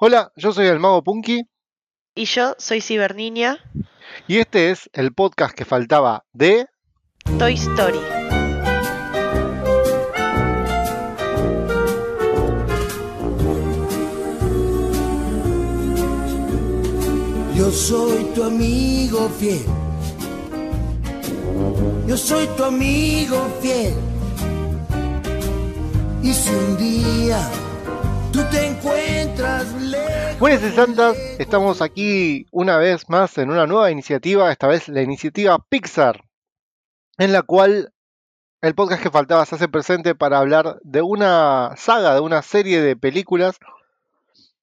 Hola, yo soy el Mago Punky Y yo soy Ciberniña, y este es el podcast que faltaba de... Toy Story. Yo soy tu amigo fiel. Yo soy tu amigo fiel. Y si un día tú te encuentras lejos. Buenas y santas, estamos aquí una vez más en una nueva iniciativa, esta vez la iniciativa Pixar, en la cual el podcast que faltaba se hace presente para hablar de una saga, de una serie de películas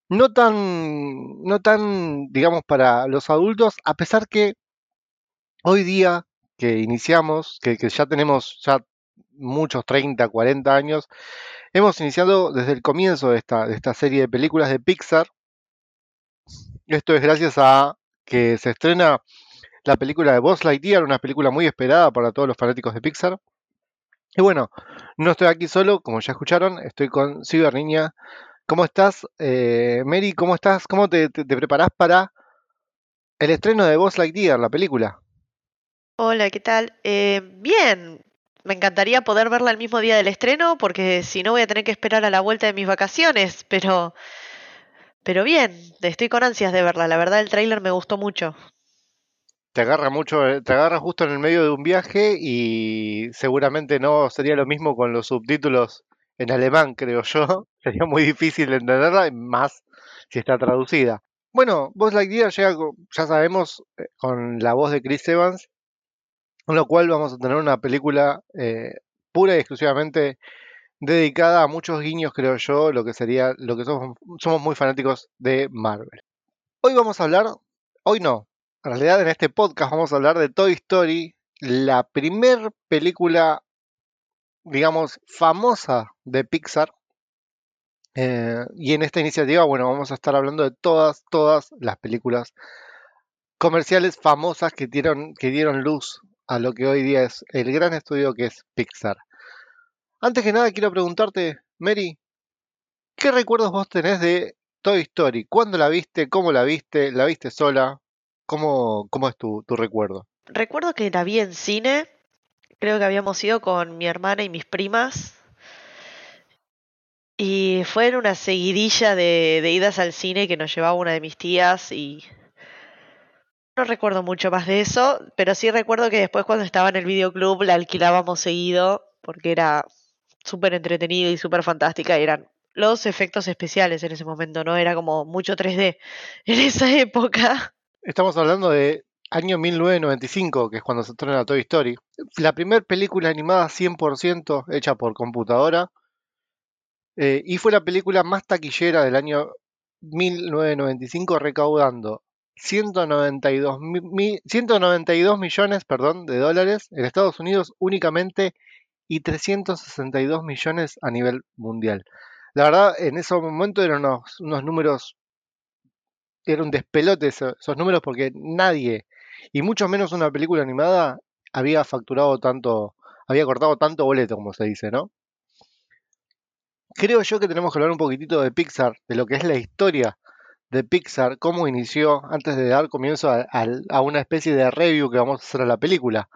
no tan, no tan, digamos, para los adultos, a pesar que hoy día que iniciamos, que, que ya tenemos ya muchos 30, 40 años, hemos iniciado desde el comienzo de esta, de esta serie de películas de Pixar. Esto es gracias a que se estrena la película de Buzz Lightyear, una película muy esperada para todos los fanáticos de Pixar. Y bueno, no estoy aquí solo, como ya escucharon, estoy con Ciber Niña. ¿Cómo estás? Eh, Mary, ¿cómo estás? ¿Cómo te, te, te preparás para el estreno de Buzz Lightyear, la película? Hola, ¿qué tal? Eh, bien, me encantaría poder verla el mismo día del estreno porque si no voy a tener que esperar a la vuelta de mis vacaciones, pero pero bien, estoy con ansias de verla. La verdad el tráiler me gustó mucho. Te agarra mucho, eh, te agarra justo en el medio de un viaje y seguramente no sería lo mismo con los subtítulos en alemán, creo yo. Sería muy difícil de entenderla, más si está traducida. Bueno, Buzz Lightyear llega, ya sabemos, eh, con la voz de Chris Evans, con lo cual vamos a tener una película eh, pura y exclusivamente dedicada a muchos guiños, creo yo, lo que sería, lo que somos, somos muy fanáticos de Marvel. Hoy vamos a hablar, hoy no, en realidad en este podcast vamos a hablar de Toy Story, la primer película, digamos, famosa de Pixar. Eh, y en esta iniciativa, bueno, vamos a estar hablando de todas, todas las películas comerciales famosas que dieron, que dieron luz a lo que hoy día es el gran estudio que es Pixar. Antes que nada, quiero preguntarte, Mary, ¿qué recuerdos vos tenés de Toy Story? ¿Cuándo la viste? ¿Cómo la viste? ¿La viste sola? ¿Cómo, cómo es tu, tu recuerdo? Recuerdo que la vi en cine, creo que habíamos ido con mi hermana y mis primas y fue en una seguidilla de, de idas al cine que nos llevaba una de mis tías y no recuerdo mucho más de eso, pero sí recuerdo que después cuando estaba en el videoclub la alquilábamos seguido porque era súper entretenida y súper fantástica y eran los efectos especiales en ese momento, ¿no? Era como mucho 3D en esa época. Estamos hablando de año 1995, que es cuando se estrena Toy Story. La primera película animada 100% hecha por computadora. eh, y fue la película más taquillera del año 1995, recaudando 192, mi- mi- 192 millones perdón, de dólares en Estados Unidos únicamente y 362 millones a nivel mundial. La verdad, en ese momento eran unos, números era un despelote eso- esos números porque nadie, y mucho menos una película animada, había facturado tanto, había cortado tanto boleto, como se dice, ¿no? Creo yo que tenemos que hablar un poquitito de Pixar, de lo que es la historia de Pixar, cómo inició, antes de dar comienzo a, una especie de review que vamos a hacer a la película.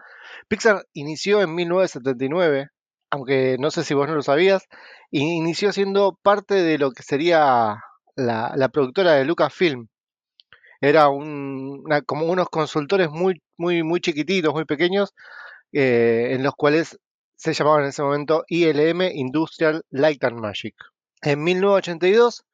Pixar inició en 1979, aunque no sé si vos no lo sabías, inició siendo parte de lo que sería la, productora de Lucasfilm era un- como unos consultores muy, muy, muy chiquititos, muy pequeños, eh, en los cuales se llamaban en ese momento ILM Industrial Light and Magic. En 1982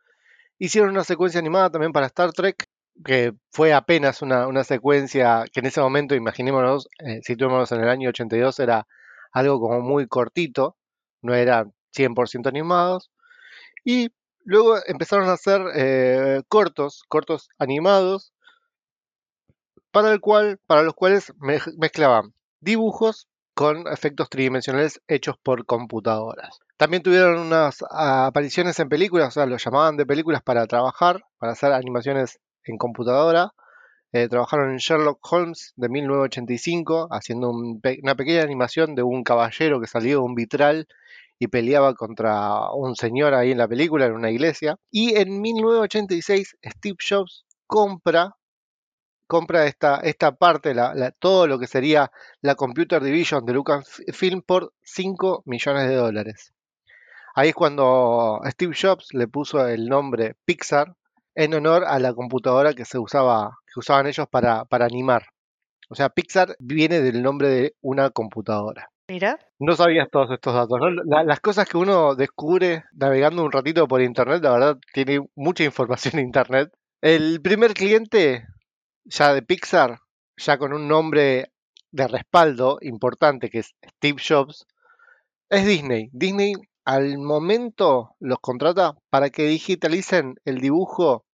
hicieron una secuencia animada también para Star Trek, que fue apenas una, una secuencia que en ese momento, imaginémonos, eh, situémonos en el año 82, era algo como muy cortito, no era 100% animados. Y luego empezaron a hacer eh, cortos, cortos animados, para, el cual, para los cuales mezclaban dibujos con efectos tridimensionales hechos por computadoras. También tuvieron unas ah, apariciones en películas, o sea, lo llamaban de películas para trabajar, para hacer animaciones en computadora. Eh, trabajaron en Sherlock Holmes de 1985, haciendo una pequeña animación de un caballero que salió de un vitral y peleaba contra un señor ahí en la película, en una iglesia. Y en 1986 Steve Jobs compra compra esta, esta parte, todo lo que sería la Computer Division de Lucasfilm por 5 millones de dólares. Ahí es cuando Steve Jobs le puso el nombre Pixar en honor a la computadora que se usaba, que usaban ellos para, para animar. O sea, Pixar viene del nombre de una computadora. Mira. No sabías todos estos datos, ¿no? las cosas que uno descubre navegando un ratito por internet, la verdad, tiene mucha información en internet. El primer cliente ya de Pixar, ya con un nombre de respaldo importante que es Steve Jobs, es Disney. Disney al momento los contrata para que digitalicen el dibujo,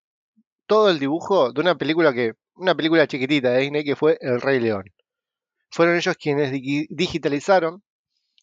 todo el dibujo de una película que, una película chiquitita de Disney que fue El Rey León. Fueron ellos quienes digitalizaron,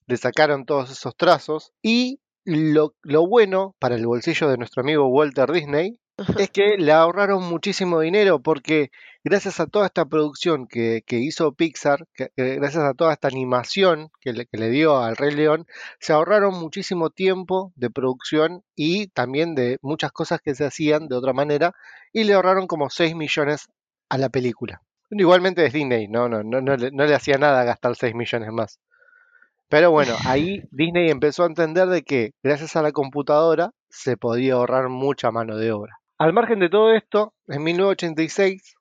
le sacaron todos esos trazos y lo, lo bueno para el bolsillo de nuestro amigo Walter Disney es que le ahorraron muchísimo dinero porque gracias a toda esta producción que, hizo Pixar, gracias a toda esta animación que le, dio al Rey León, se ahorraron muchísimo tiempo de producción y también de muchas cosas que se hacían de otra manera y le ahorraron como 6 millones a la película. Igualmente es Disney, no, no, no, no, le, no le hacía nada gastar 6 millones más. Pero bueno, ahí Disney empezó a entender de que gracias a la computadora se podía ahorrar mucha mano de obra. Al margen de todo esto, en 1986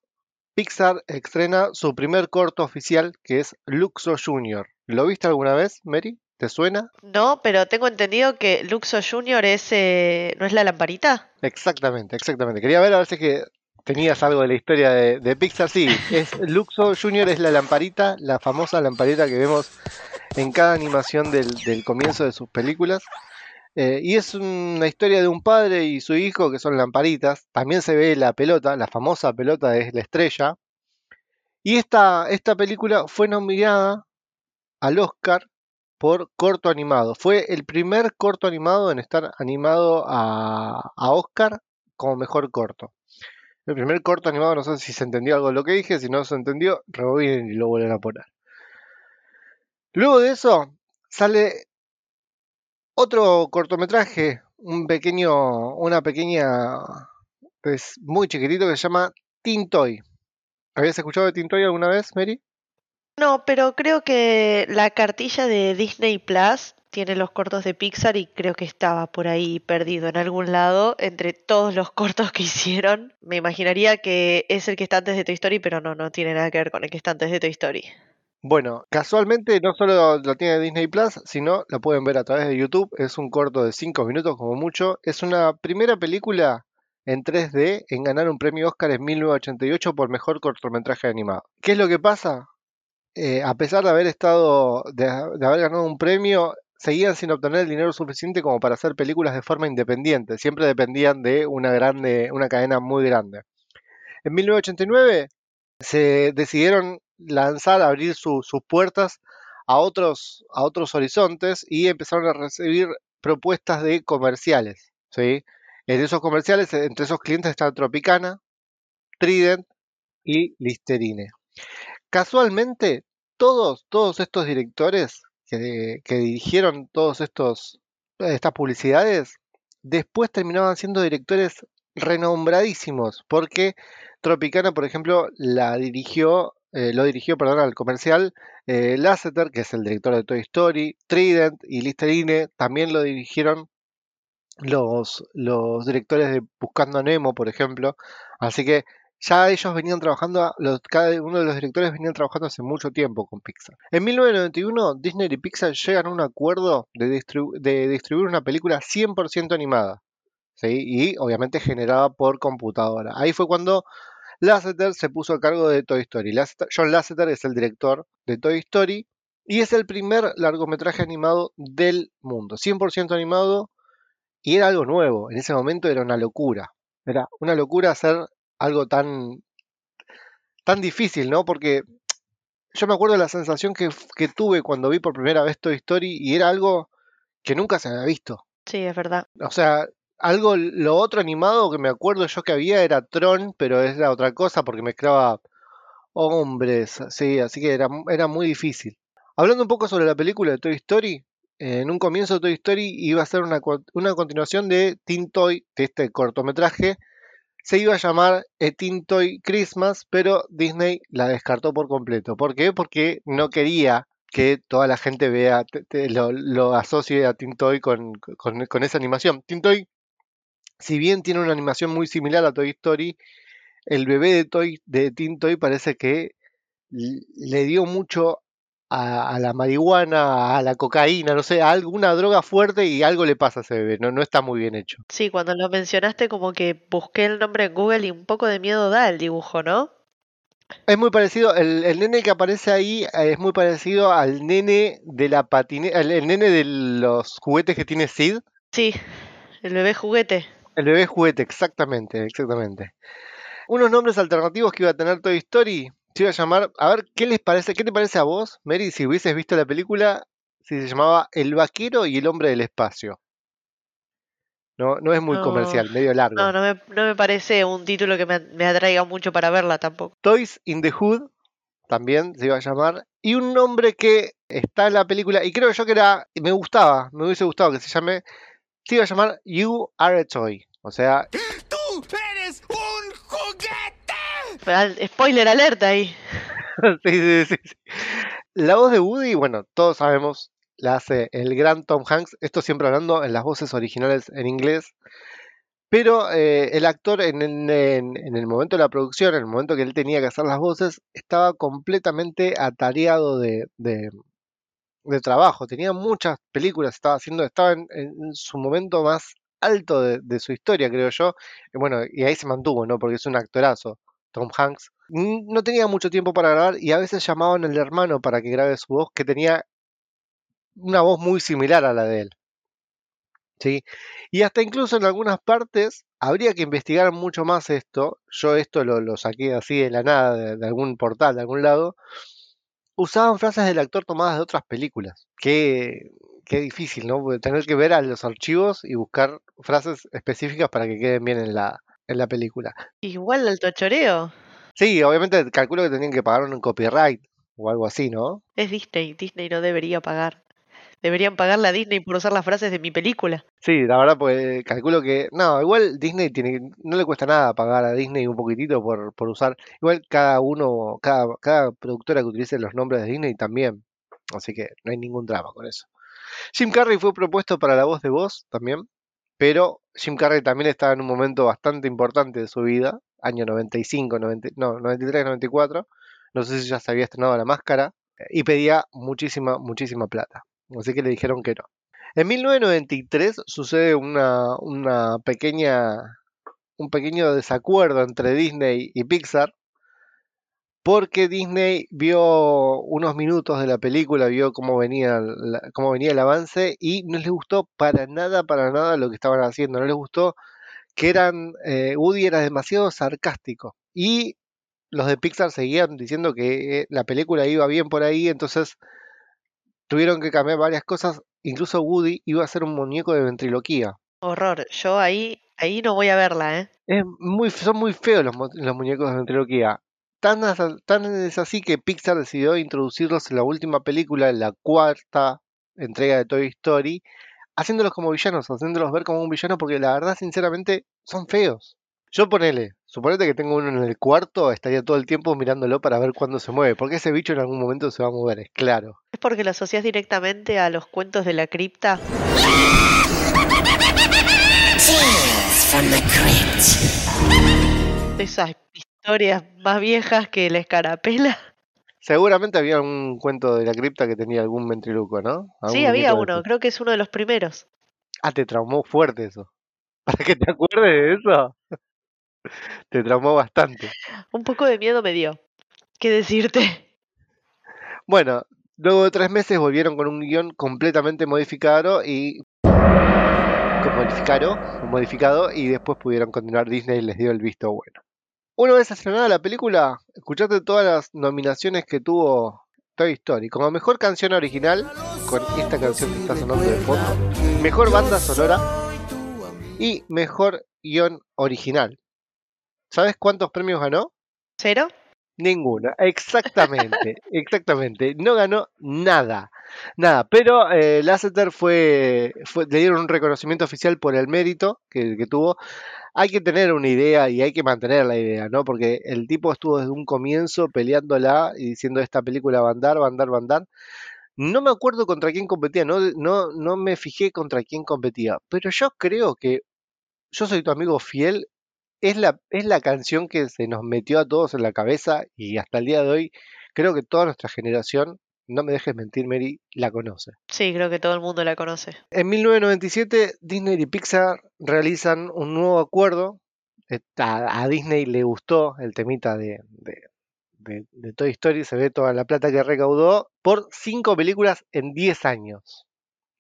Pixar estrena su primer corto oficial que es Luxo Junior. ¿Lo viste alguna vez, Mary? ¿Te suena? No, pero tengo entendido que Luxo Junior es, eh, ¿no es la lamparita? Exactamente, exactamente. Quería ver a ver si que tenías algo de la historia de, Pixar. Sí, es Luxo Junior es la lamparita, la famosa lamparita que vemos en cada animación del comienzo de sus películas. Eh, y es una historia de un padre y su hijo que son lamparitas. También se ve la pelota, la famosa pelota es la estrella. Y esta, esta película fue nominada al Oscar por corto animado. Fue el primer corto animado en estar animado a, a Oscar como mejor corto. El primer corto animado, no sé si se entendió algo de lo que dije, si no se entendió, rebobinen y lo vuelven a poner. Luego de eso, sale otro cortometraje, un pequeño, una pequeña, pues muy chiquitito que se llama Tintoy. ¿Habías escuchado de Tintoy alguna vez, Mary? No, pero creo que la cartilla de Disney Plus tiene los cortos de Pixar y creo que estaba por ahí perdido en algún lado entre todos los cortos que hicieron. Me imaginaría que es el que está antes de Toy Story, pero no, no tiene nada que ver con el que está antes de Toy Story. Bueno, casualmente no solo lo tiene Disney Plus, sino la pueden ver a través de YouTube. Es un corto de 5 minutos como mucho. Es una primera película en 3D en ganar un premio Oscar en 1988 por mejor cortometraje animado. ¿Qué es lo que pasa? Eh, a pesar de haber estado, de, de haber ganado un premio, seguían sin obtener el dinero suficiente como para hacer películas de forma independiente. Siempre dependían de una grande, una cadena muy grande. En 1989 se decidieron lanzar, abrir sus puertas a otros, a otros horizontes y empezaron a recibir propuestas de comerciales. ¿sí? En esos comerciales, entre esos clientes está Tropicana, Trident y Listerine. Casualmente, todos, estos directores que, que dirigieron estos estas publicidades, después terminaban siendo directores renombradísimos, porque Tropicana, por ejemplo, la dirigió eh, lo dirigió, perdón, al comercial eh, Lasseter, que es el director de Toy Story, Trident y Listerine también lo dirigieron los, los directores de Buscando Nemo, por ejemplo. Así que ya ellos venían trabajando, cada uno de los directores venían trabajando hace mucho tiempo con Pixar. En 1991, Disney y Pixar llegan a un acuerdo de, de distribuir una película 100% animada. Y obviamente generada por computadora. Ahí fue cuando Lasseter se puso a cargo de Toy Story. John Lasseter es el director de Toy Story y es el primer largometraje animado del mundo, 100% animado y era algo nuevo. En ese momento era una locura. Era una locura hacer algo tan tan difícil, ¿no? Porque yo me acuerdo de la sensación que, que tuve cuando vi por primera vez Toy Story y era algo que nunca se había visto. Sí, es verdad. O sea, algo, lo otro animado que me acuerdo yo que había era Tron, pero era otra cosa porque mezclaba hombres, sí, así que era, era muy difícil. Hablando un poco sobre la película de Toy Story, en un comienzo Toy Story iba a ser una, una continuación de Teen Toy, de este cortometraje. Se iba a llamar A Teen Toy Christmas, pero Disney la descartó por completo. ¿Por qué? Porque no quería que toda la gente vea, lo, asocie a Teen Toy con, con- con esa animación. Teen Toy, si bien tiene una animación muy similar a Toy Story, el bebé de Toy de Teen Toy parece que le dio mucho a, a la marihuana, a la cocaína, no sé, a alguna droga fuerte y algo le pasa a ese bebé. No, no está muy bien hecho. Sí, cuando lo mencionaste como que busqué el nombre en Google y un poco de miedo da el dibujo, ¿no? Es muy parecido, el, el nene que aparece ahí eh, es muy parecido al nene de la patineta, el, el nene de los juguetes que tiene Sid. Sí, el bebé juguete. El bebé juguete, exactamente, exactamente. Unos nombres alternativos que iba a tener Toy Story. Se iba a llamar, a ver, ¿qué les parece? ¿Qué te parece a vos, Mary, si hubieses visto la película? Si se llamaba El vaquero y el hombre del espacio. No, no es muy No, comercial, medio largo. No, no me, no me parece un título que me, me atraiga mucho para verla tampoco. Toys in the Hood, también se iba a llamar. Y un nombre que está en la película, y creo yo que era, me gustaba, me hubiese gustado que se llame, se iba a llamar You Are a Toy. O sea, ¡Tú eres un juguete! Spoiler alerta ahí. sí, sí, sí, sí. La voz de Woody, bueno, todos sabemos, la hace el gran Tom Hanks. Esto siempre hablando en las voces originales en inglés. Pero eh, el actor en, en- en- en el momento de la producción, en el momento que él tenía que hacer las voces, estaba completamente atareado de, de- de trabajo. Tenía muchas películas, estaba haciendo, estaba en, su momento más alto de, de su historia, creo yo. Y bueno, y ahí se mantuvo, ¿no? Porque es un actorazo, Tom Hanks. No tenía mucho tiempo para grabar y a veces llamaban al hermano para que grabe su voz, que tenía una voz muy similar a la de él. ¿sí? Y hasta incluso en algunas partes habría que investigar mucho más esto. Yo esto lo, lo saqué así de la nada, de, de algún portal, de algún lado. Usaban frases del actor tomadas de otras películas. Qué, qué difícil, ¿no? Tener que ver a los archivos y buscar frases específicas para que queden bien en la, en la película. Igual al tochoreo. Sí, obviamente calculo que tenían que pagar un copyright o algo así, ¿no? Es Disney. Disney no debería pagar. Deberían pagarle a Disney por usar las frases de mi película. Sí, la verdad, pues calculo que. No, igual Disney tiene. No le cuesta nada pagar a Disney un poquitito por, por usar. Igual cada uno, cada, cada productora que utilice los nombres de Disney también. Así que no hay ningún drama con eso. Jim Carrey fue propuesto para la voz de voz también. Pero Jim Carrey también estaba en un momento bastante importante de su vida. Año 95, 90, no, 93, 94. No sé si ya se había estrenado la máscara. Y pedía muchísima, muchísima plata. Así que le dijeron que no. En 1993 sucede una, una pequeña, un pequeño desacuerdo entre Disney y Pixar porque Disney vio unos minutos de la película, vio cómo venía, cómo venía el avance y no les gustó para nada, para nada lo que estaban haciendo. No les gustó que eran, eh, Woody era demasiado sarcástico y los de Pixar seguían diciendo que eh, la película iba bien por ahí, entonces tuvieron que cambiar varias cosas. Incluso Woody iba a ser un muñeco de ventriloquía. Horror. Yo ahí, ahí no voy a verla, ¿eh? Es muy, son muy feos los, los muñecos de ventriloquía. Tan, tan es así que Pixar decidió introducirlos en la última película, en la cuarta entrega de Toy Story, haciéndolos como villanos, haciéndolos ver como un villano, porque la verdad, sinceramente, son feos. Yo ponele, suponete que tengo uno en el cuarto, estaría todo el tiempo mirándolo para ver cuándo se mueve, porque ese bicho en algún momento se va a mover, es claro. ¿Es porque lo asocias directamente a los cuentos de la cripta? From the crypt. Esas historias más viejas que la escarapela. Seguramente había un cuento de la cripta que tenía algún ventriloquio, ¿no? Sí, había uno. Creo que es uno de los primeros. Ah, te traumó fuerte eso. Para que te acuerdes de eso. Te traumó bastante. Un poco de miedo me dio. ¿Qué decirte? Bueno, luego de tres meses volvieron con un guion completamente modificado y modificado, modificado y después pudieron continuar. Disney les dio el visto bueno. Una vez estrenada la película, escuchaste todas las nominaciones que tuvo Toy Story. Como mejor canción original, con esta canción que está sonando de fondo. Mejor banda sonora y mejor guion original. ¿Sabes cuántos premios ganó? ¿Cero? Ninguna, exactamente, exactamente. No ganó nada. Nada, pero eh, Lasseter fue, fue, le dieron un reconocimiento oficial por el mérito que, que tuvo. Hay que tener una idea y hay que mantener la idea, ¿no? Porque el tipo estuvo desde un comienzo peleándola y diciendo esta película va a andar, va a andar, va a andar. No me acuerdo contra quién competía, no, no, no me fijé contra quién competía, pero yo creo que Yo soy tu amigo fiel es la, es la canción que se nos metió a todos en la cabeza y hasta el día de hoy creo que toda nuestra generación, no me dejes mentir Mary, la conoce. Sí, creo que todo el mundo la conoce. En 1997 Disney y Pixar realizan un nuevo acuerdo. Eh, A, a Disney le gustó el temita de, de, de- de Toy Story, se ve toda la plata que recaudó por cinco películas en 10 años.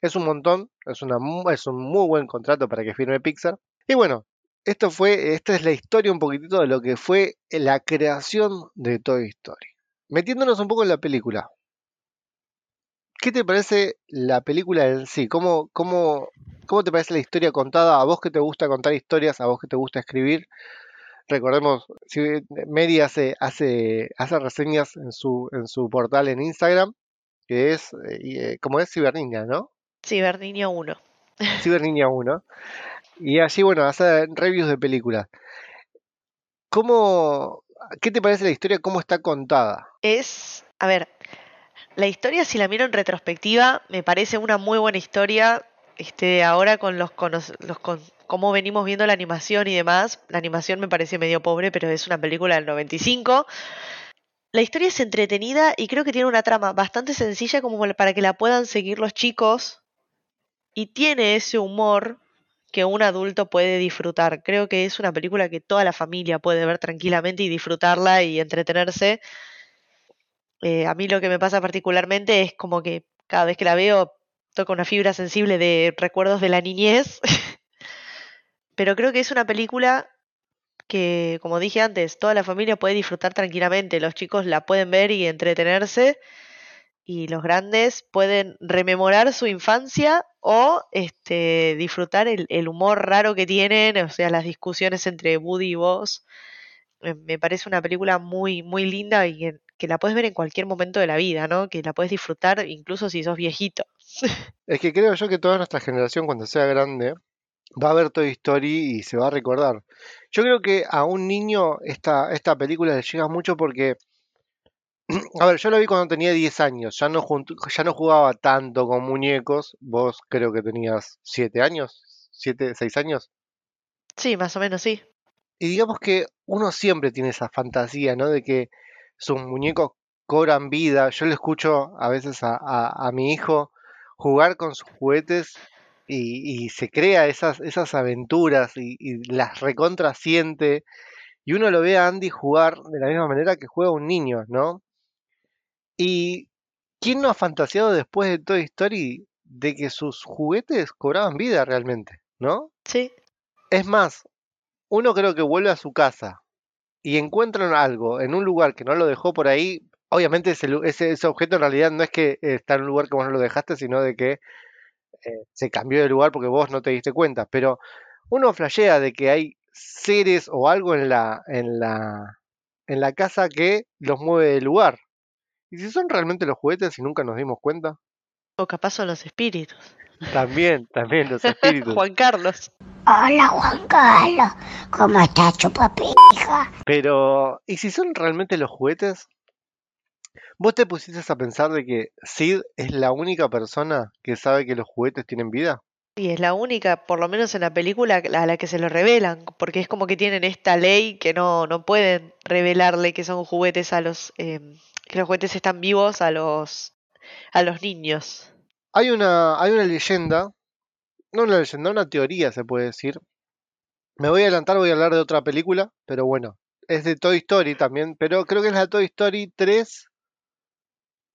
Es un montón, es, una, es un muy buen contrato para que firme Pixar. Y bueno, esto fue, esta es la historia un poquitito de lo que fue la creación de Toy Story. Metiéndonos un poco en la película. ¿Qué te parece la película en sí? ¿Cómo, cómo, cómo te parece la historia contada? A vos que te gusta contar historias, a vos que te gusta escribir. Recordemos, si Mary hace, hace, hace reseñas en su, en su portal en Instagram, que es, eh, eh, como es Ciberniña, ¿no? Ciberniño 1. Ciberniña 1. Y allí, bueno, hace reviews de películas. ¿Cómo, qué te parece la historia? ¿Cómo está contada? Es, a ver, la historia si la miro en retrospectiva me parece una muy buena historia. Este, ahora con los, con los- con cómo venimos viendo la animación y demás, la animación me parece medio pobre, pero es una película del 95. La historia es entretenida y creo que tiene una trama bastante sencilla como para que la puedan seguir los chicos y tiene ese humor que un adulto puede disfrutar. Creo que es una película que toda la familia puede ver tranquilamente y disfrutarla y entretenerse. Eh, a mí lo que me pasa particularmente es como que cada vez que la veo toca una fibra sensible de recuerdos de la niñez. Pero creo que es una película que, como dije antes, toda la familia puede disfrutar tranquilamente. Los chicos la pueden ver y entretenerse. Y los grandes pueden rememorar su infancia o este, disfrutar el, el humor raro que tienen, o sea, las discusiones entre Woody y. Eh, Me parece una película muy, muy linda y que, que la puedes ver en cualquier momento de la vida, ¿no? Que la puedes disfrutar incluso si sos viejito. Es que creo yo que toda nuestra generación, cuando sea grande, va a ver Toy Story y se va a recordar. Yo creo que a un niño esta, esta película le llega mucho porque, a ver, yo lo vi cuando tenía 10 años, ya no, ya no jugaba tanto con muñecos, vos creo que tenías 7 años, 7, 6 años. Sí, más o menos sí. Y digamos que uno siempre tiene esa fantasía, ¿no? De que sus muñecos cobran vida. Yo le escucho a veces a, a- a mi hijo jugar con sus juguetes y, y se crea esas, esas aventuras y, y las recontra siente. Y uno lo ve a Andy jugar de la misma manera que juega un niño, ¿no? Y ¿quién no ha fantaseado después de Toy Story de que sus juguetes cobraban vida realmente, ¿no? Sí, Es más, uno creo que vuelve a su casa y encuentran algo en un lugar que no lo dejó por ahí, obviamente ese, lu- ese, ese objeto en realidad no es que está en un lugar que vos no lo dejaste, sino de que eh, se cambió de lugar porque vos no te diste cuenta. Pero uno flashea de que hay seres o algo en la, en la, en la casa que los mueve del lugar. Y si son realmente los juguetes y nunca nos dimos cuenta, o capaz son los espíritus. también, también los espíritus. Juan Carlos. Hola Juan Carlos, ¿cómo estás, chupapija? Pero, ¿y si son realmente los juguetes? ¿Vos te pusiste a pensar de que Sid es la única persona que sabe que los juguetes tienen vida? Y es la única, por lo menos en la película, a la que se lo revelan, porque es como que tienen esta ley que no, no pueden revelarle que son juguetes a los, em, que los juguetes están vivos a los, a los niños. Hay una, hay una leyenda, no una leyenda, una teoría se puede decir. Me voy a adelantar, voy a hablar de otra película, pero bueno, es de Toy Story también, pero creo que es la Toy Story 3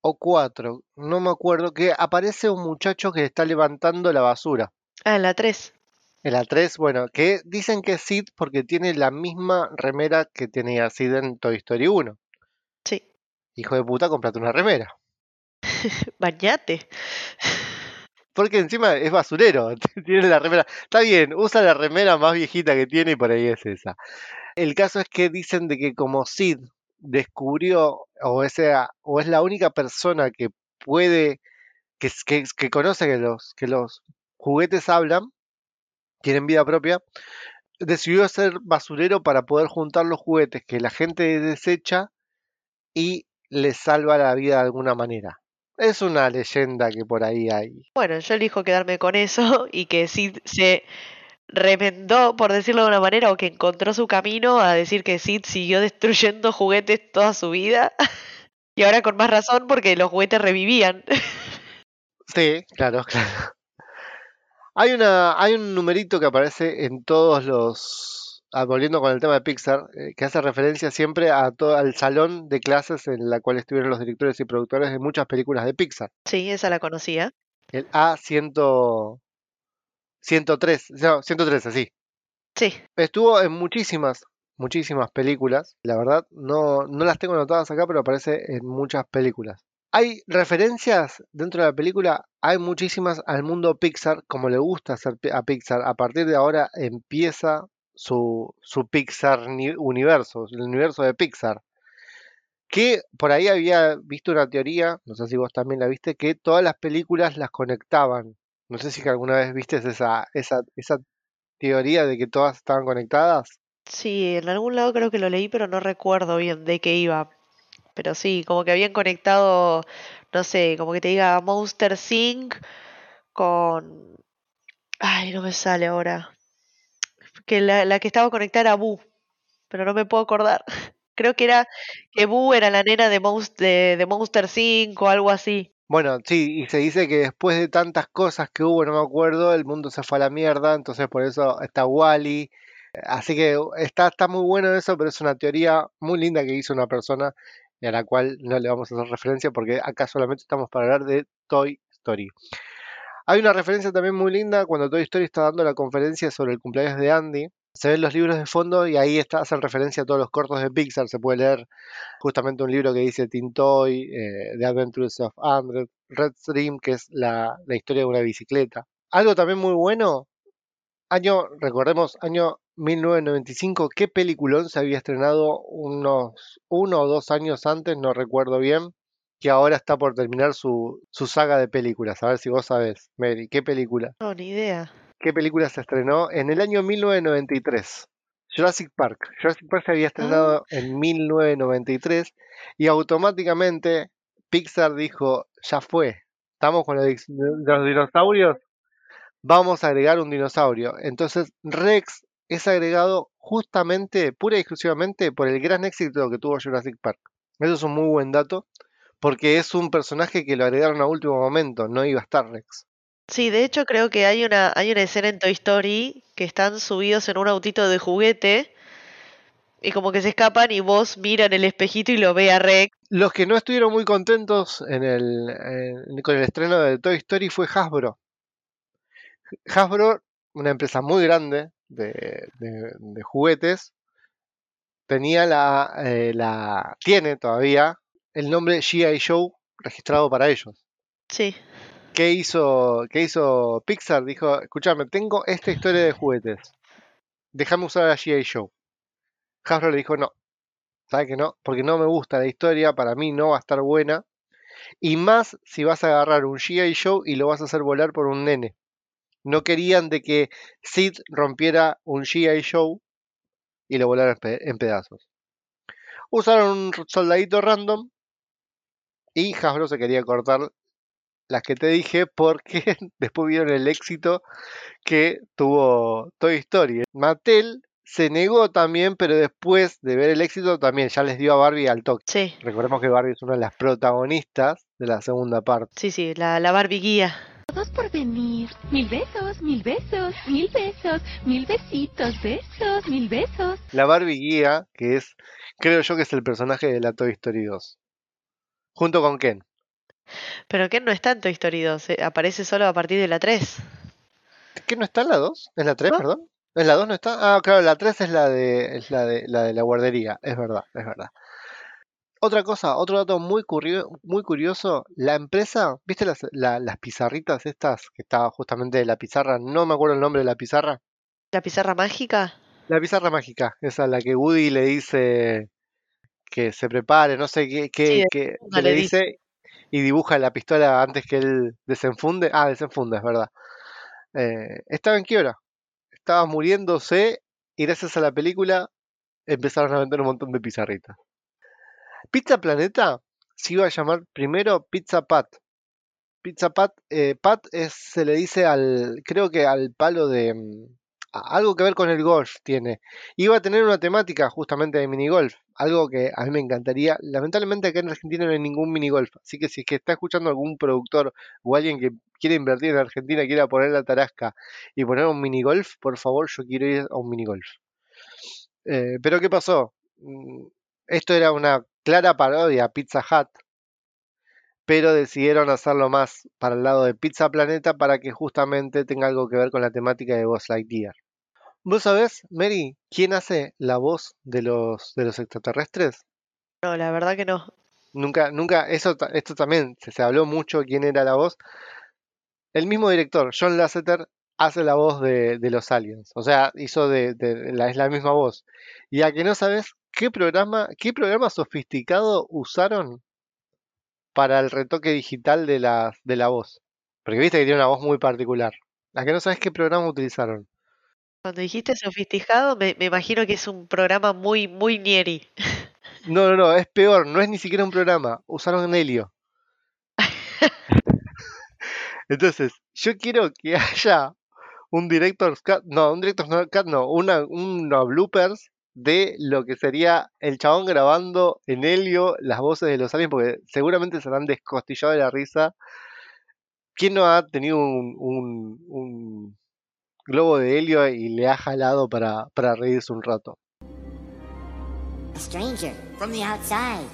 o 4, no me acuerdo, que aparece un muchacho que está levantando la basura. Ah, en la 3. En la 3, bueno, que dicen que es Sid porque tiene la misma remera que tenía Sid en Toy Story 1. Hijo de puta, comprate una remera. Bañate. Porque encima es basurero, tiene la remera. Está bien, usa la remera más viejita que tiene y por ahí es esa. El caso es que dicen de que como Sid descubrió, o, sea, o es la única persona que puede que, que, que conoce que los, que los juguetes hablan, tienen vida propia, decidió ser basurero para poder juntar los juguetes que la gente desecha y les salva la vida de alguna manera. Es una leyenda que por ahí hay. Bueno, yo elijo quedarme con eso y que Sid se remendó, por decirlo de una manera, o que encontró su camino a decir que Sid siguió destruyendo juguetes toda su vida. y ahora con más razón porque los juguetes revivían. Sí, claro, claro. Hay, una, hay un numerito que aparece en todos los, ah, volviendo con el tema de Pixar, eh, que hace referencia siempre a todo, al salón de clases en la cual estuvieron los directores y productores de muchas películas de Pixar. Sí, esa la conocía. El A100, 103, no, 113, sí. Sí, Estuvo en muchísimas, muchísimas películas. La verdad, no, no las tengo anotadas acá, pero aparece en muchas películas. Hay referencias dentro de la película, hay muchísimas al mundo Pixar, como le gusta hacer a Pixar. A partir de ahora empieza su, su Pixar ni- universo, el universo de Pixar. Que por ahí había visto una teoría, no sé si vos también la viste, que todas las películas las conectaban. No sé si alguna vez viste esa, esa, esa teoría de que todas estaban conectadas. sí, en algún lado creo que lo leí, pero no recuerdo bien de qué iba. Pero sí, como que habían conectado, no sé, como que te diga Monster Inc. con... Ay, no me sale ahora. Que la, la que estaba conectada era Boo, pero no me puedo acordar. Creo que era que Boo era la nena de, Monst- de, de Monster Inc. o algo así. Bueno, sí, y se dice que después de tantas cosas que hubo, no me acuerdo, el mundo se fue a la mierda, entonces por eso está Wally. Así que está, está muy bueno eso, pero es una teoría muy linda que hizo una persona y a la cual no le vamos a hacer referencia porque acá solamente estamos para hablar de Toy Story. Hay una referencia también muy linda cuando Toy Story está dando la conferencia sobre el cumpleaños de Andy. Se ven los libros de fondo y ahí está, hacen referencia a todos los cortos de Pixar. Se puede leer justamente un libro que dice Teen Toy, eh, The Adventures of Andrew, Red Dream, que es la, la historia de una bicicleta. Algo también muy bueno, año, recordemos, año 1995, ¿qué peliculón se había estrenado unos uno o dos años antes, no recuerdo bien, que ahora está por terminar su, su saga de películas? A ver si vos sabés, Mary, ¿qué película? No, ni idea. ¿Qué película se estrenó en el año 1993? Jurassic Park. Jurassic Park se había estrenado en 1993 y automáticamente Pixar dijo, ya fue, estamos con los dinosaurios, vamos a agregar un dinosaurio. Entonces Rex es agregado justamente, pura y exclusivamente por el gran éxito que tuvo Jurassic Park. Eso es un muy buen dato porque es un personaje que lo agregaron a último momento, no iba a estar Rex. Sí, de hecho creo que hay una, hay una escena en Toy Story que están subidos en un autito de juguete y como que se escapan y vos mira en el espejito y lo ve a Rex. Los que no estuvieron muy contentos en el, en- con el estreno de Toy Story fue Hasbro. Hasbro, una empresa muy grande de, de- de juguetes, tenía la, eh, la, tiene todavía el nombre G.I. Joe registrado para ellos. Sí, ¿Qué hizo, qué hizo Pixar? Dijo, escúchame, tengo esta historia de juguetes. Déjame usar a G.I. Joe. Hasbro le dijo, no, ¿sabes que no? Porque no me gusta la historia, para mí no va a estar buena. Y más si vas a agarrar un G.I. Joe y lo vas a hacer volar por un nene. No querían de que Sid rompiera un G.I. Joe y lo volara en pedazos. Usaron un soldadito random y Hasbro se quería cortar las que te dije porque después vieron el éxito que tuvo Toy Story. Mattel se negó también, pero después de ver el éxito también ya les dio a Barbie al toque. sí, Recordemos que Barbie es una de las protagonistas de la segunda parte. sí, sí, la, la Barbie guía. Todos por venir. Mil besos, mil besos, mil besos, mil besitos, besos, mil besos. La Barbie guía, que es, creo yo que es el personaje de la Toy Story 2. Junto con Ken. Pero que no está en Toy Story 2, eh, aparece solo a partir de la 3. ¿Qué no está en la 2? ¿En la 3, ¿No? perdón? ¿En la 2 no está? Ah, claro, la 3 es la de, es la de la de la guardería, es verdad, es verdad. Otra cosa, otro dato muy, curio- muy curioso, la empresa, ¿viste las, la- las pizarritas estas que estaba justamente de la pizarra? No me acuerdo el nombre de la pizarra. ¿La pizarra mágica? La pizarra mágica, esa la que Woody le dice que se prepare, no sé qué, qué, Sí, le dice, y dibuja la pistola antes que él desenfunde. Ah, desenfunde, es verdad. Eh, estaba en quiebra, estaba muriéndose y gracias a la película empezaron a vender un montón de pizarritas. Pizza Planeta se iba a llamar primero Pizza Pat. Pizza Pat, eh, Pat es, se le dice al, creo que al palo de, mm, algo que ver con el golf tiene. Iba a tener una temática justamente de minigolf, algo que a mí me encantaría. Lamentablemente acá en Argentina no hay ningún minigolf, así que si es que está escuchando algún productor o alguien que quiere invertir en Argentina, quiera poner la tarasca y poner un minigolf, por favor, yo quiero ir a un minigolf. Eh, pero ¿qué pasó? Mm, Esto era una clara parodia Pizza Hut, pero decidieron hacerlo más para el lado de Pizza Planeta para que justamente tenga algo que ver con la temática de Buzz Lightyear. ¿Vos sabés, Mary, quién hace la voz de los, de los extraterrestres? No, la verdad que no. Nunca, nunca, eso, esto también, se, se habló mucho quién era la voz. El mismo director, John Lasseter, hace la voz de, de los aliens. O sea, hizo de, de- la, es la misma voz. Y a que no sabes qué programa, qué programa sofisticado usaron para el retoque digital de la, de la voz. Porque viste que tiene una voz muy particular. A que no sabes qué programa utilizaron. Cuando dijiste sofisticado, me, me imagino que es un programa muy, muy nieri. No, no, no, es peor, no es ni siquiera un programa, usaron Helio. Entonces, yo quiero que haya un director's cut, no, un director's cut no, una, una bloopers de lo que sería el chabón grabando en Helio las voces de los aliens, porque seguramente se habrán descostillado de la risa. ¿Quién no ha tenido un, un- un globo de helio y le ha jalado para, para reírse un rato? A stranger from the outside.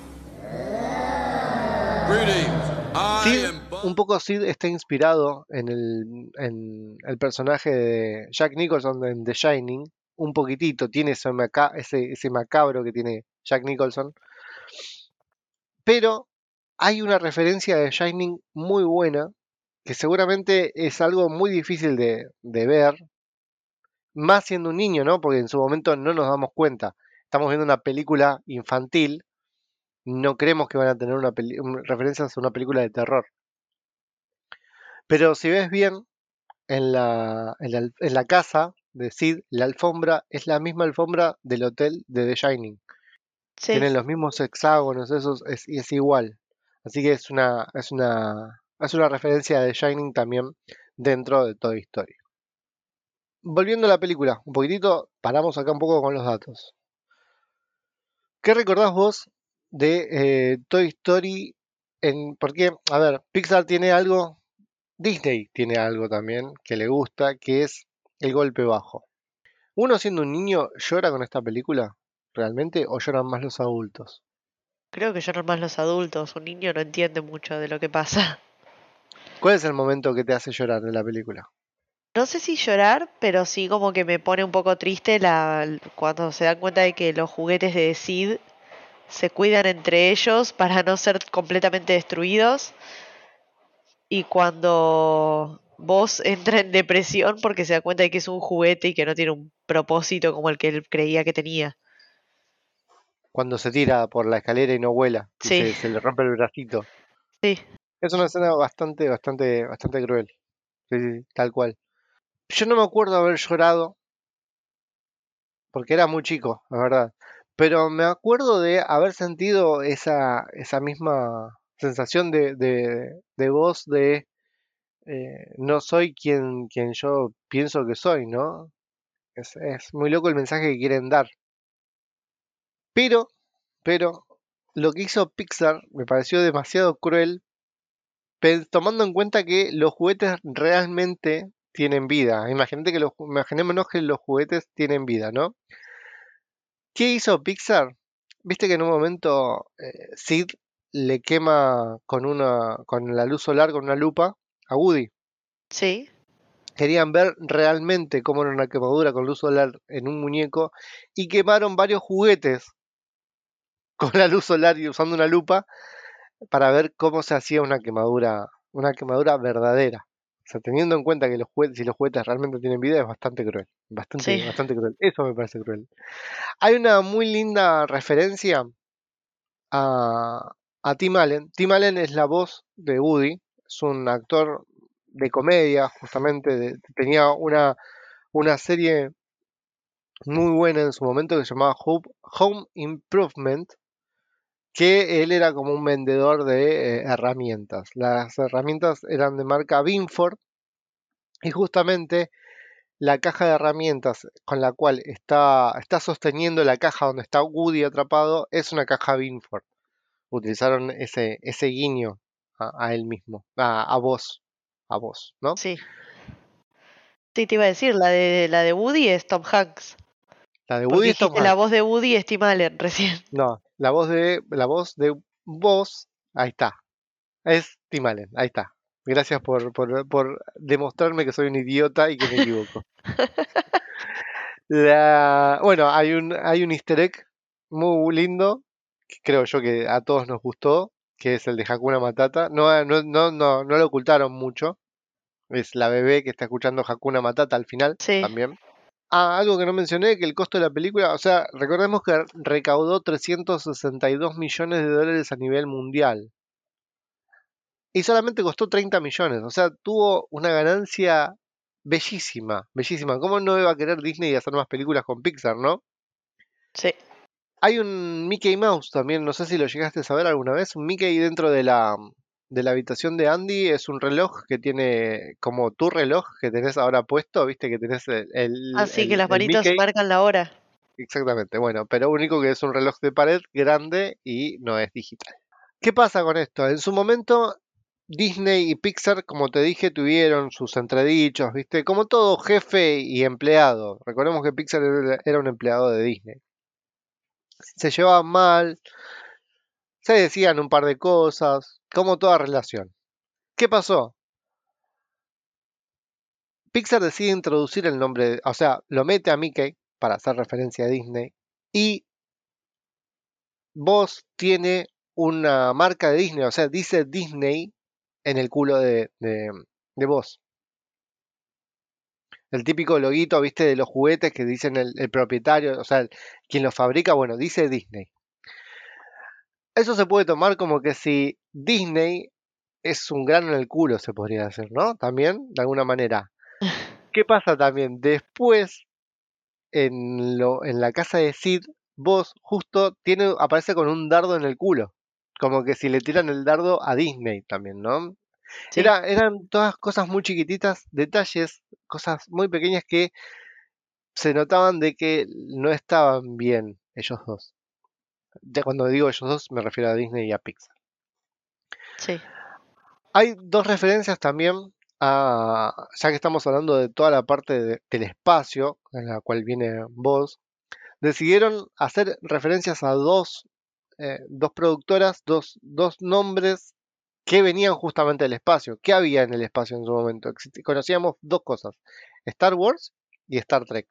Greetings. I Sid, am Buzz. un poco Sid está inspirado en el, en el personaje de Jack Nicholson en The Shining, un poquitito, tiene ese, maca- ese, ese macabro que tiene Jack Nicholson, pero hay una referencia de Shining muy buena, que seguramente es algo muy difícil de, de ver, más siendo un niño, ¿no? Porque en su momento no nos damos cuenta. Estamos viendo una película infantil, no creemos que van a tener una referencias a una película de terror. Pero si ves bien, en la, en la casa de Sid, la alfombra es la misma alfombra del hotel de The Shining. Sí, Tienen los mismos hexágonos, esos, es, y es igual. Así que es una, es una, es una referencia de The Shining también dentro de Toy Story. Volviendo a la película, un poquitito, paramos acá un poco con los datos. ¿Qué recordás vos de eh, Toy Story? En, porque, a ver, Pixar tiene algo, Disney tiene algo también que le gusta, que es el golpe bajo. ¿Uno siendo un niño llora con esta película? ¿Realmente? ¿O lloran más los adultos? creo que lloran más los adultos. Un niño no entiende mucho de lo que pasa. ¿Cuál es el momento que te hace llorar de la película? No sé si llorar, pero sí como que me pone un poco triste la, cuando se dan cuenta de que los juguetes de Sid se cuidan entre ellos para no ser completamente destruidos. Y cuando vos entra en depresión porque se da cuenta de que es un juguete y que no tiene un propósito como el que él creía que tenía. Cuando se tira por la escalera y no vuela, y Sí. se, se le rompe el bracito. Sí, Es una escena bastante, bastante, bastante cruel. Sí, sí, sí, tal cual. Yo no me acuerdo haber llorado, porque era muy chico, la verdad. Pero me acuerdo de haber sentido esa, esa misma sensación de, de, de voz de eh, no soy quien, quien yo pienso que soy, ¿no? Es, muy loco el mensaje que quieren dar. Pero, pero, lo que hizo Pixar me pareció demasiado cruel, tomando en cuenta que los juguetes realmente tienen vida. Imagínate que los, imaginémonos que los juguetes tienen vida, ¿no? ¿Qué hizo Pixar? Viste que en un momento eh, Sid le quema con una, con la luz solar, con una lupa, a Woody. sí, Querían ver realmente cómo era una quemadura con luz solar en un muñeco y quemaron varios juguetes con la luz solar y usando una lupa para ver cómo se hacía una quemadura, una quemadura verdadera. O sea, teniendo en cuenta que los juguetes, si los juguetes realmente tienen vida, es bastante cruel. Bastante, Sí. bastante cruel. Eso me parece cruel. Hay una muy linda referencia a, a Tim Allen. Tim Allen es la voz de Woody, es un actor de comedia, justamente, tenía una, una serie muy buena en su momento que se llamaba Home Improvement, que él era como un vendedor de eh, herramientas. Las herramientas eran de marca Binford y justamente la caja de herramientas con la cual está, está sosteniendo la caja donde está Woody atrapado es una caja Binford. Utilizaron ese, ese guiño a, a él mismo, a, a vos, a vos, ¿no? Sí. Sí, te iba a decir, la de la de Woody es Tom Hanks. La de Woody es Tom dijiste la Hanks. voz de Woody es Tim Allen recién. No, la voz de la voz de vos, ahí está. Es Tim Allen, ahí está. Gracias por, por, por demostrarme que soy un idiota y que me equivoco. La, bueno, hay un, hay un easter egg muy lindo, que creo yo que a todos nos gustó, que es el de Hakuna Matata. No, no, no, no, no lo ocultaron mucho. Es la bebé que está escuchando Hakuna Matata al final Sí. también. Ah, algo que no mencioné, que el costo de la película, o sea, recordemos que recaudó 362 millones de dólares a nivel mundial. Y solamente costó 30 millones, o sea, tuvo una ganancia bellísima, bellísima. ¿Cómo no iba a querer Disney hacer más películas con Pixar, no? Sí. Hay un Mickey Mouse también, no sé si lo llegaste a saber alguna vez, un Mickey dentro de la, de la habitación de Andy es un reloj que tiene como tu reloj que tenés ahora puesto, viste que tenés el... el- Así que el- las manitos marcan la hora. Exactamente, bueno, pero único que es un reloj de pared grande y no es digital. ¿Qué pasa con esto? En su momento, Disney y Pixar, como te dije, tuvieron sus entredichos, ¿viste? Como todo jefe y empleado. Recordemos que Pixar era un empleado de Disney. Se llevaban mal, se decían un par de cosas, como toda relación. ¿Qué pasó? Pixar decide introducir el nombre, o sea, lo mete a Mickey para hacer referencia a Disney y Voz tiene una marca de Disney, o sea, dice Disney en el culo de, de, de Voz. El típico loguito, viste, de los juguetes que dicen el, el propietario, o sea, el- quien los fabrica, bueno, dice Disney. Eso se puede tomar como que si Disney es un grano en el culo, se podría decir, ¿no? También, de alguna manera. ¿Qué pasa también? Después, en, lo, en la casa de Sid, vos justo tiene, aparece con un dardo en el culo. Como que si le tiran el dardo a Disney también, ¿no? Sí. Era, eran todas cosas muy chiquititas, detalles, cosas muy pequeñas que se notaban de que no estaban bien ellos dos. Ya cuando digo ellos dos me refiero a Disney y a Pixar. Sí. Hay dos referencias también a, ya que estamos hablando de toda la parte de- del espacio, en la cual viene vos, decidieron hacer referencias a dos, eh, dos productoras, dos, dos nombres que venían justamente del espacio. ¿Qué había en el espacio en su momento? Conocíamos dos cosas, Star Wars y Star Trek.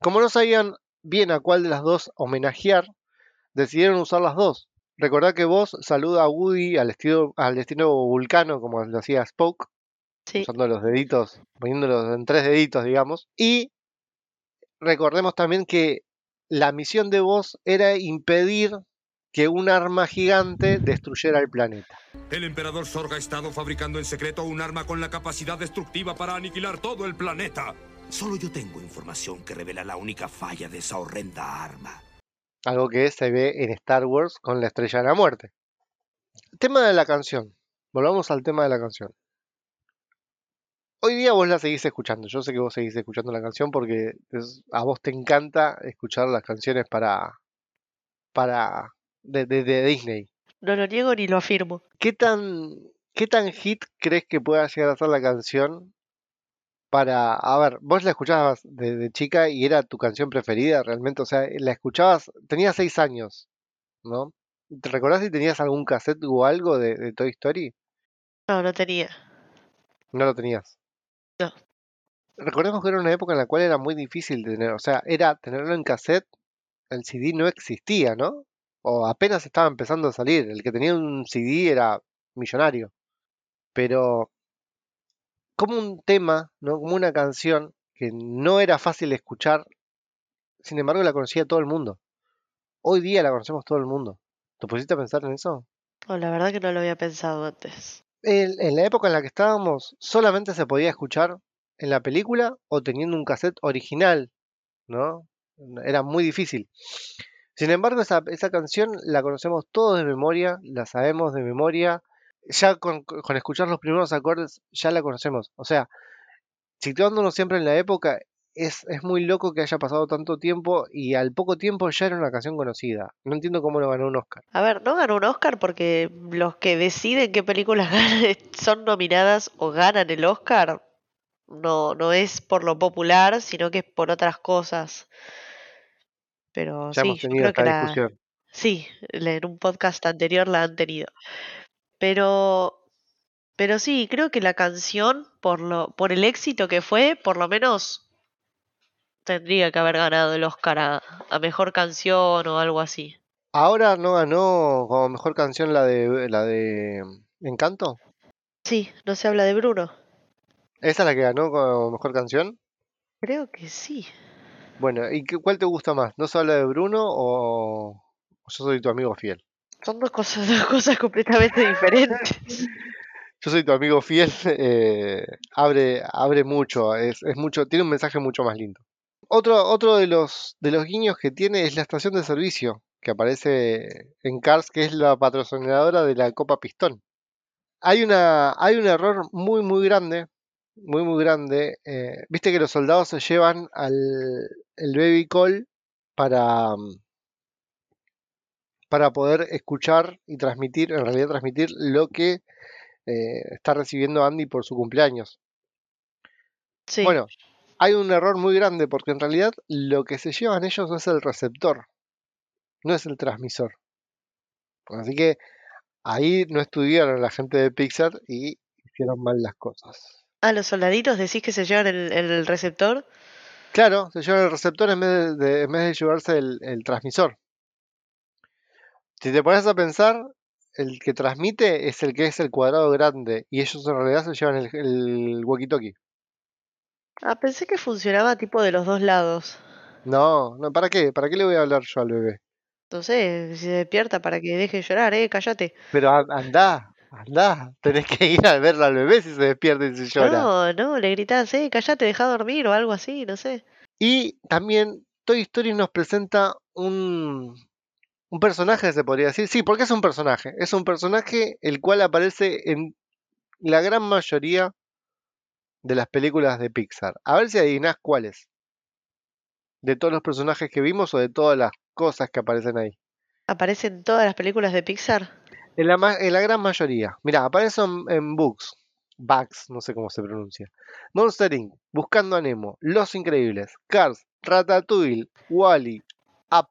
Como no sabían bien a cuál de las dos homenajear, decidieron usar las dos. Recordá que vos saluda a Woody al estilo, al destino vulcano, como lo hacía Spoke, Sí. usando los deditos, poniéndolos en tres deditos, digamos. Y recordemos también que la misión de vos era impedir que un arma gigante destruyera el planeta. El emperador Sorga ha estado fabricando en secreto un arma con la capacidad destructiva para aniquilar todo el planeta. Solo yo tengo información que revela la única falla de esa horrenda arma. Algo que se ve en Star Wars con la estrella de la muerte. Tema de la canción. Volvamos al tema de la canción. Hoy día vos la seguís escuchando. Yo sé que vos seguís escuchando la canción porque es- a vos te encanta escuchar las canciones para. para. De, de- de Disney. No lo niego ni lo afirmo. ¿Qué tan. qué tan hit crees que pueda llegar a ser la canción? Para. A ver, vos la escuchabas de, de chica y era tu canción preferida realmente. O sea, la escuchabas. tenías seis años, ¿no? ¿Te recordás si tenías algún cassette o algo de, de Toy Story? No, no tenía. No lo tenías. No. Recordemos que era una época en la cual era muy difícil de tener, o sea, era tenerlo en cassette, el CD no existía, ¿no? O apenas estaba empezando a salir, el que tenía un CD era millonario. Pero como un tema, ¿no? Como una canción que no era fácil de escuchar, sin embargo la conocía todo el mundo. Hoy día la conocemos todo el mundo. ¿Te pusiste a pensar en eso? Oh, la verdad que no lo había pensado antes. En, en la época en la que estábamos, solamente se podía escuchar en la película o teniendo un cassette original, ¿no? Era muy difícil. Sin embargo, esa, esa canción la conocemos todos de memoria, la sabemos de memoria. Ya con, escuchar los primeros acordes, ya la conocemos. O sea, situándonos siempre en la época, es, muy loco que haya pasado tanto tiempo y al poco tiempo ya era una canción conocida. No entiendo cómo no ganó un Oscar. A ver, no ganó un Oscar porque los que deciden qué películas son nominadas o ganan el Oscar no, no es por lo popular, sino que es por otras cosas. Pero Ya sí, hemos yo tenido creo que la, discusión. sí, en un podcast anterior la han tenido. Pero, pero sí, creo que la canción, por lo, por el éxito que fue, por lo menos tendría que haber ganado el Oscar a, a mejor canción o algo así. Ahora no ganó como mejor canción la de la de Encanto. Sí, no se habla de Bruno. ¿Esa es la que ganó como mejor canción? Creo que sí. Bueno, ¿y qué- cuál te gusta más? ¿No se habla de Bruno o, Yo soy tu amigo fiel? Son dos cosas, dos cosas completamente diferentes. Yo soy tu amigo fiel, eh, abre, abre mucho, es, es mucho, tiene un mensaje mucho más lindo. Otro, otro de los de los guiños que tiene es la estación de servicio, que aparece en Cars, que es la patrocinadora de la Copa Pistón. Hay una, hay un error muy muy grande, muy muy grande. eh, Viste que los soldados se llevan al el baby call para, mm, para poder escuchar y transmitir, en realidad transmitir lo que eh, está recibiendo Andy por su cumpleaños. Sí. Bueno, hay un error muy grande porque en realidad lo que se llevan ellos es el receptor, no es el transmisor. Así que ahí no estudiaron la gente de Pixar y hicieron mal las cosas. Ah, los soldaditos decís que se llevan el, el receptor. Claro, se llevan el receptor en vez de, de- en vez de llevarse el, el transmisor. Si te pones a pensar, el que transmite es el que es el cuadrado grande y ellos en realidad se llevan el, el walkie-talkie. Ah, pensé que funcionaba tipo de los dos lados. No, no, ¿para qué? ¿Para qué le voy a hablar yo al bebé? No sé, si se despierta para que deje de llorar, eh, cállate. Pero andá, andá, tenés que ir a verla al bebé si se despierta y si llora. No, no, le gritás, eh, cállate, deja dormir o algo así, no sé. Y también Toy Story nos presenta un, un personaje, se podría decir. Sí, porque es un personaje. Es un personaje el cual aparece en la gran mayoría de las películas de Pixar. A ver si adivinás cuáles. De todos los personajes que vimos o de todas las cosas que aparecen ahí. ¿Aparece en todas las películas de Pixar? En la, gran mayoría. Mira, aparece en, en Bugs. Bugs, no sé cómo se pronuncia. Monster Inc., Buscando a Nemo, Los Increíbles, Cars, Ratatouille, Wally, Up.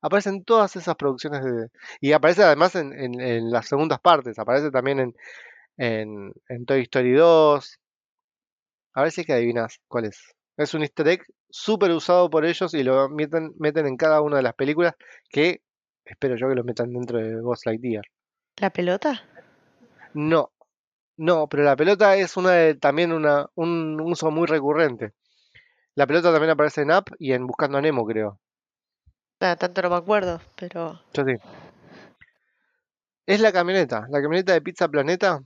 Aparecen todas esas producciones de... Y aparece además en, en- las segundas partes. Aparece también en, en, Toy Story 2. A ver si es que adivinas cuál es. Es un easter egg súper usado por ellos y lo meten, meten en cada una de las películas que espero yo que lo metan dentro de Ghost Lightyear. ¿La pelota? No, no, pero la pelota es una de- también una, un uso muy recurrente. La pelota también aparece en Up y en Buscando a Nemo, creo. Tanto no me acuerdo, pero... Yo sí. Es la camioneta. La camioneta de Pizza Planeta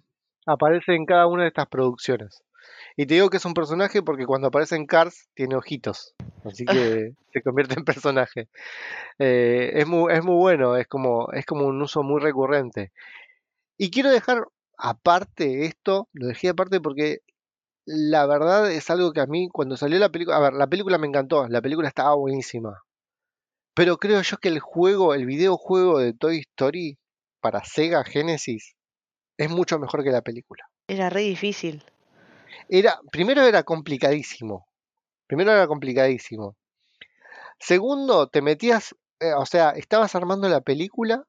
aparece en cada una de estas producciones. Y te digo que es un personaje porque cuando aparece en Cars tiene ojitos. Así que se convierte en personaje. Eh, es muy, es muy bueno, es como, es como un uso muy recurrente. Y quiero dejar aparte esto, lo dejé aparte porque la verdad es algo que a mí cuando salió la película, a ver, la película me encantó, la película estaba buenísima. Pero creo yo que el juego, el videojuego de Toy Story para Sega Genesis es mucho mejor que la película. Era re difícil. Era, primero era complicadísimo. Primero era complicadísimo. Segundo, te metías, eh, o sea, estabas armando la película,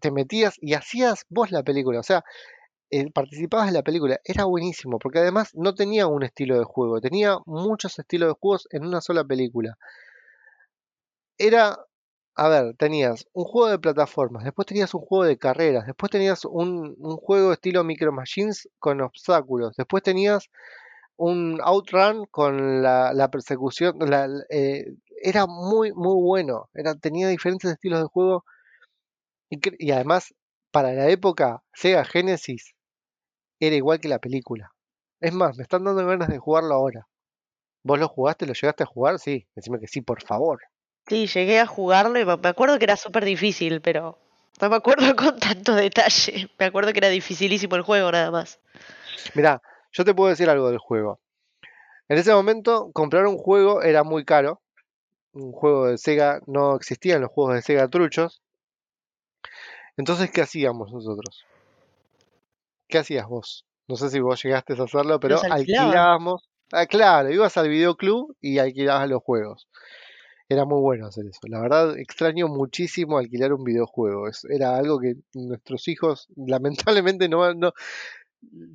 te metías y hacías vos la película, o sea, eh, participabas en la película. Era buenísimo, porque además no tenía un estilo de juego, tenía muchos estilos de juegos en una sola película. Era, a ver, tenías un juego de plataformas, después tenías un juego de carreras, después tenías un, un juego estilo Micro Machines con obstáculos, después tenías un outrun con la, la persecución, la- eh, era muy, muy bueno, era, tenía diferentes estilos de juego y, y además para la época, Sega Genesis era igual que la película. Es más, me están dando ganas de jugarlo ahora. ¿Vos lo jugaste? ¿Lo llegaste a jugar? Sí, decime que sí, por favor. Sí, llegué a jugarlo y me acuerdo que era súper difícil, pero no me acuerdo con tanto detalle. Me acuerdo que era dificilísimo el juego nada más. Mirá, yo te puedo decir algo del juego. En ese momento, comprar un juego era muy caro. Un juego de Sega, no existían los juegos de Sega truchos. Entonces, ¿qué hacíamos nosotros? ¿Qué hacías vos? No sé si vos llegaste a hacerlo, pero alquilábamos. Ah, claro, ibas al videoclub y alquilabas los juegos. Era muy bueno hacer eso. La verdad, extraño muchísimo alquilar un videojuego. Es- era algo que nuestros hijos, lamentablemente, no, van- no.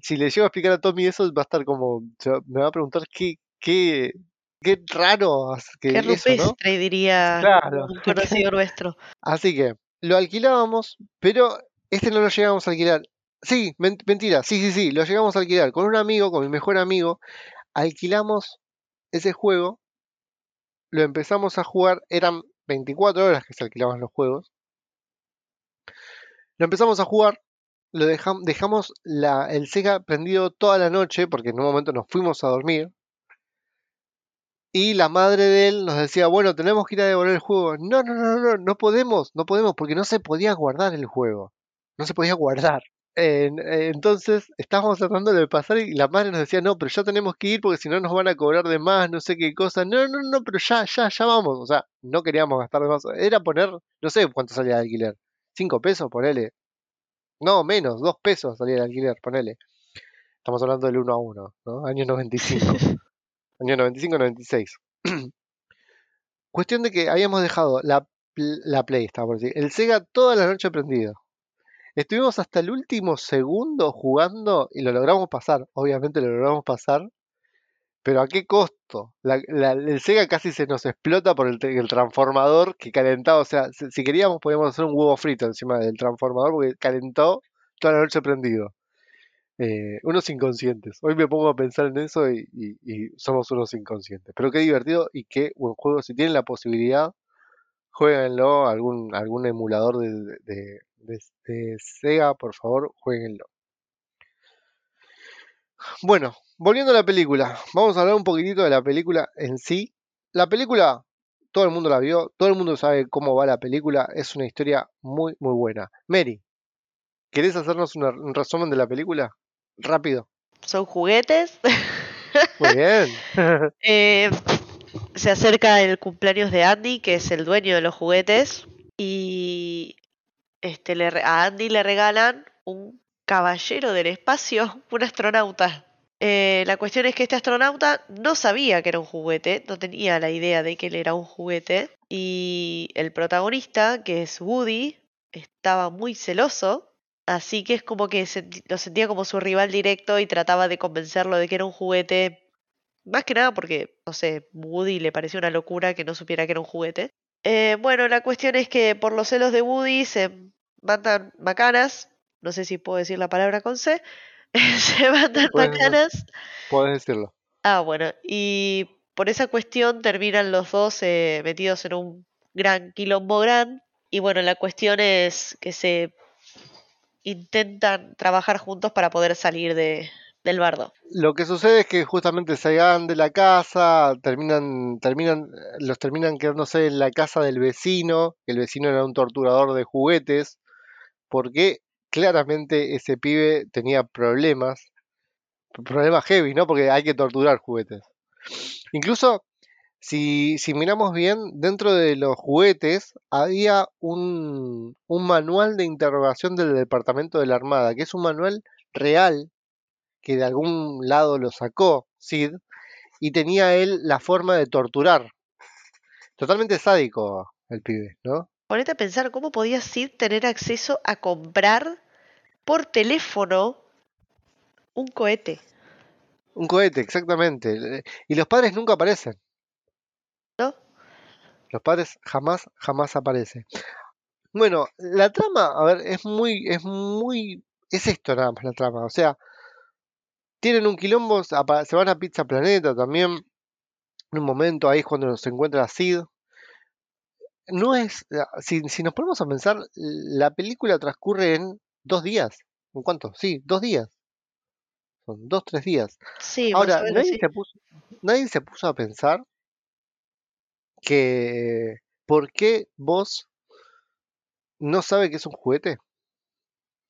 Si le llego a explicar a Tommy eso, va a estar como. Me va a preguntar qué, qué, qué raro que Qué eso, ¿no? rupestre, diría Claro. un conocido nuestro. Así que lo alquilábamos, pero este no lo llegamos a alquilar. Sí, men- mentira, sí, sí, sí, lo llegamos a alquilar con un amigo, con mi mejor amigo. Alquilamos ese juego, lo empezamos a jugar, eran 24 horas que se alquilaban los juegos. Lo empezamos a jugar, lo dejam- dejamos la, el Sega prendido toda la noche, porque en un momento nos fuimos a dormir. Y la madre de él nos decía, bueno, tenemos que ir a devolver el juego. No, no, no, no, no podemos, no podemos, porque no se podía guardar el juego. No se podía guardar. En- eh, entonces estábamos tratando de pasar y la madre nos decía, no, pero ya tenemos que ir porque si no nos van a cobrar de más, no sé qué cosa. No, no, no, pero ya, ya, ya vamos. O sea, no queríamos gastar de más. Era poner, no sé cuánto salía de alquiler. Cinco pesos, ponele. No, menos, dos pesos salía de alquiler, ponele. Estamos hablando del 1 a 1, ¿no? Año 95. Año 95-96. Cuestión de que habíamos dejado la, la Play, estaba por decir, el Sega toda la noche prendido. Estuvimos hasta el último segundo jugando y lo logramos pasar. Obviamente lo logramos pasar. Pero ¿a qué costo? La- el Sega casi se nos explota por el, transformador que calentaba. O sea, si, queríamos podíamos hacer un huevo frito encima del transformador porque calentó toda la noche prendido. Eh, unos inconscientes. Hoy me pongo a pensar en eso y, somos unos inconscientes. Pero qué divertido y qué buen juego. Si tienen la posibilidad, jueguenlo. Algún, algún emulador de- de- de Sega, por favor, jueguenlo. Bueno, volviendo a la película. Vamos a hablar un poquitito de la película en sí. La película, todo el mundo la vio, todo el mundo sabe cómo va la película. Es una historia muy, muy buena. Mary, ¿querés hacernos una- un resumen de la película? Rápido. Son juguetes. Muy bien. Eh, se acerca el cumpleaños de Andy, que es el dueño de los juguetes, y este, le a Andy le regalan un caballero del espacio, un astronauta. Eh, la cuestión es que este astronauta no sabía que era un juguete, no tenía la idea de que él era un juguete, y el protagonista, que es Woody, estaba muy celoso, así que es como que lo sentía como su rival directo y trataba de convencerlo de que era un juguete más que nada porque, no sé, Woody le pareció una locura que no supiera que era un juguete. Eh, bueno, la cuestión es que por los celos de Woody se mandan macanas. No sé si puedo decir la palabra con C. se mandan Puedes- macanas. Puedes decirlo. Ah, bueno. Y por esa cuestión terminan los dos eh, metidos en un gran quilombo gran. Y bueno, la cuestión es que se intentan trabajar juntos para poder salir de, del bardo. Lo que sucede es que justamente se van de la casa, terminan, terminan, los terminan quedándose en la casa del vecino, el vecino era un torturador de juguetes, porque claramente ese pibe tenía problemas, problemas heavy, ¿no? Porque hay que torturar juguetes. Incluso, si, si miramos bien, dentro de los juguetes había un, un manual de interrogación del Departamento de la Armada, que es un manual real que de algún lado lo sacó Sid y tenía él la forma de torturar. Totalmente sádico el pibe, ¿no? Ponete a pensar cómo podía Sid tener acceso a comprar por teléfono un cohete. Un cohete, exactamente. Y los padres nunca aparecen. ¿No? Los padres jamás, jamás aparecen. Bueno, la trama, a ver, es muy, es muy, es esto nada más la trama. O sea, tienen un quilombo, se van a Pizza Planeta también. En un momento ahí es cuando se encuentra Sid. No es, si, si nos ponemos a pensar, la película transcurre en dos días. ¿En cuánto? Sí, dos días. Son dos, tres días. Sí, Ahora, nadie sí. se puso, nadie se puso a pensar que ¿por qué vos no sabe que es un juguete?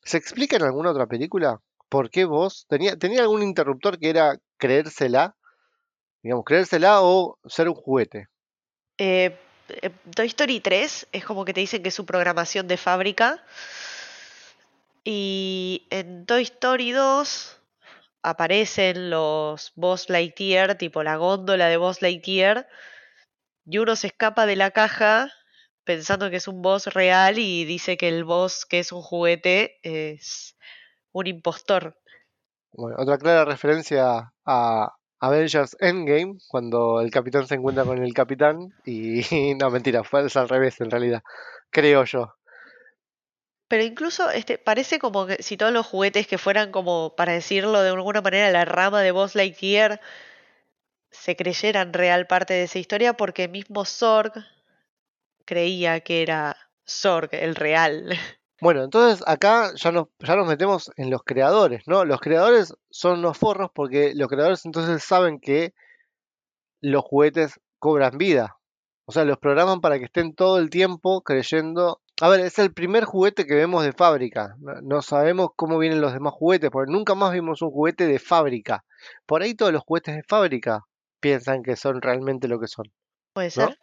¿Se explica en alguna otra película? ¿Por qué vos tenía, tenía algún interruptor que era creérsela? Digamos, creérsela o ser un juguete. Eh, eh, Toy Story 3 es como que te dicen que es su programación de fábrica. Y en Toy Story 2 aparecen los Buzz Lightyear, tipo la góndola de Buzz Lightyear, y uno se escapa de la caja pensando que es un boss real y dice que el boss que es un juguete es un impostor. Bueno, otra clara referencia a Avengers Endgame, cuando el capitán se encuentra con el capitán y no, mentira, fue al revés en realidad, creo yo. Pero incluso este parece como que si todos los juguetes que fueran como, para decirlo de alguna manera, la rama de Buzz Lightyear se creyeran real parte de esa historia, porque mismo Zorg creía que era Zorg, el real. Bueno, entonces acá ya nos, ya nos metemos en los creadores, ¿no? Los creadores son los forros porque los creadores entonces saben que los juguetes cobran vida. O sea, los programan para que estén todo el tiempo creyendo... A ver, es el primer juguete que vemos de fábrica. No, sabemos cómo vienen los demás juguetes, porque nunca más vimos un juguete de fábrica. Por ahí todos los juguetes de fábrica piensan que son realmente lo que son. ¿Puede ¿No? ser?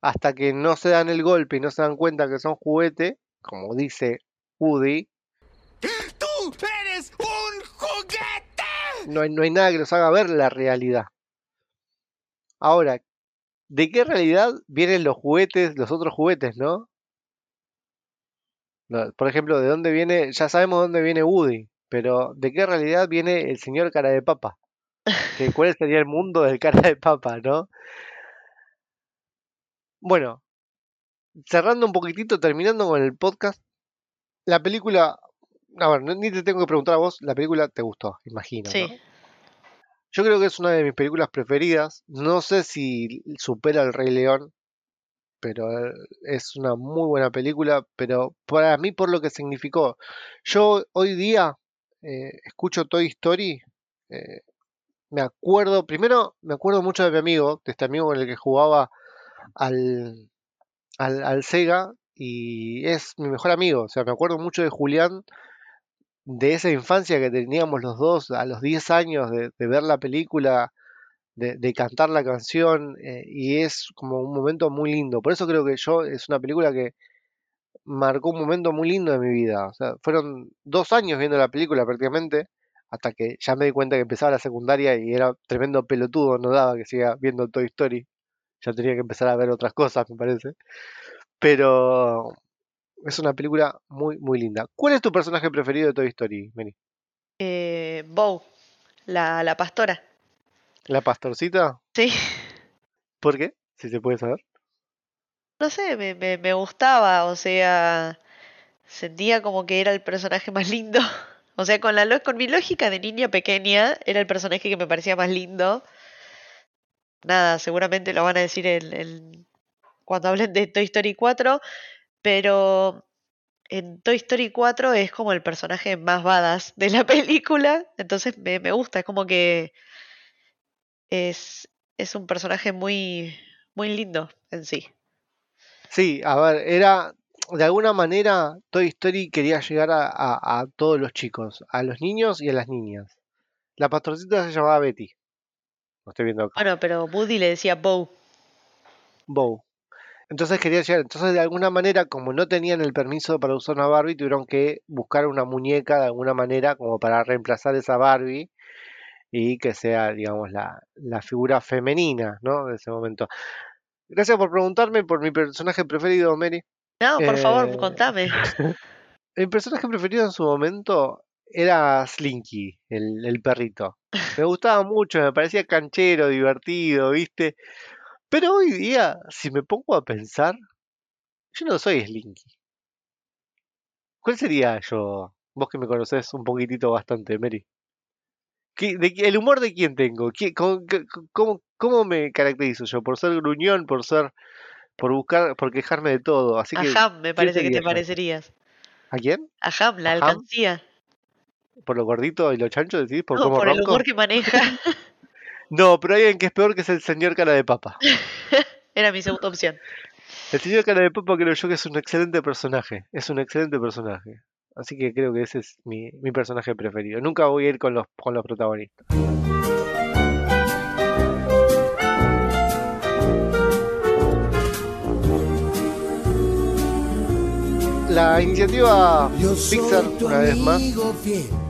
Hasta que no se dan el golpe y no se dan cuenta que son juguete, como dice Woody, ¡Tú eres un juguete! no hay, no hay nada que nos haga ver la realidad. Ahora, ¿de qué realidad vienen los juguetes, los otros juguetes, no? No, Por ejemplo, ¿de dónde viene? Ya sabemos dónde viene Woody, pero ¿de qué realidad viene el señor cara de papa? ¿Que ¿Cuál sería el mundo del cara de papa, no? Bueno, cerrando un poquitito, terminando con el podcast, la película, a ver, no- ni te tengo que preguntar a vos, la película te gustó, imagino, ¿no? Sí. Yo creo que es una de mis películas preferidas. No sé si supera El Rey León, pero eh, es una muy buena película. Pero para mí, por lo que significó. Yo hoy día eh, escucho Toy Story. eh, me acuerdo, primero me acuerdo mucho de mi amigo, de este amigo con el que jugaba al, al, al Sega. Y es mi mejor amigo. O sea, me acuerdo mucho de Julián de esa infancia que teníamos los dos a los 10 años de, ver la película, de, de cantar la canción, eh, y es como un momento muy lindo. Por eso creo que yo es una película que marcó un momento muy lindo de mi vida. O sea, fueron dos años viendo la película prácticamente, hasta que ya me di cuenta que empezaba la secundaria y era tremendo pelotudo, no daba que siga viendo Toy Story. Ya tenía que empezar a ver otras cosas, me parece. Pero es una película muy, muy linda. ¿Cuál es tu personaje preferido de Toy Story, Meni? Eh, Bow, la, la pastora. ¿La pastorcita? Sí. ¿Por qué? Si se puede saber. No sé, me, me, me gustaba, o sea, sentía como que era el personaje más lindo. O sea, con la lo- con mi lógica de niña pequeña, era el personaje que me parecía más lindo. Nada, seguramente lo van a decir el, cuando hablen de Toy Story 4, pero en Toy Story 4 es como el personaje más badass de la película, entonces me, me gusta, es como que es, es un personaje muy, muy lindo en sí. Sí, a ver, era. De alguna manera, Toy Story quería llegar a, a- a todos los chicos, a los niños y a las niñas. La pastorcita se llamaba Betty. Lo estoy viendo acá. Bueno, pero Woody le decía Bow. Bow. Entonces quería llegar. Entonces, de alguna manera, como no tenían el permiso para usar una Barbie, tuvieron que buscar una muñeca de alguna manera como para reemplazar esa Barbie y que sea, digamos, la, la figura femenina, ¿no? De ese momento. Gracias por preguntarme por mi personaje preferido, Mary. No, por favor, Eh, contame. Mi personaje preferido en su momento era Slinky, el, el perrito. Me gustaba mucho, me parecía canchero, divertido, ¿viste? Pero hoy día, si me pongo a pensar, yo no soy Slinky. ¿Cuál sería yo? Vos que me conocés un poquitito bastante, Mary. ¿Qué- de qué- ¿El humor de quién tengo? ¿Qué- cómo, cómo- cómo me caracterizo yo? ¿Por ser gruñón? ¿Por ser... por buscar, por quejarme de todo? Así A que, Ham me ¿quién parece que te parecerías. ¿A quién? A Ham, la ¿A Ham? ¿Por lo gordito y lo chancho decís? ¿Por No, cómo por el humor que maneja. No, pero hay alguien que es peor que es el señor cara de papa. Era mi segunda opción. El señor cara de papa creo yo que es un excelente personaje. Es un excelente personaje. Así que creo que ese es mi, mi personaje preferido. Nunca voy a ir con los, con los protagonistas. La iniciativa Pixar, una vez más, fiel.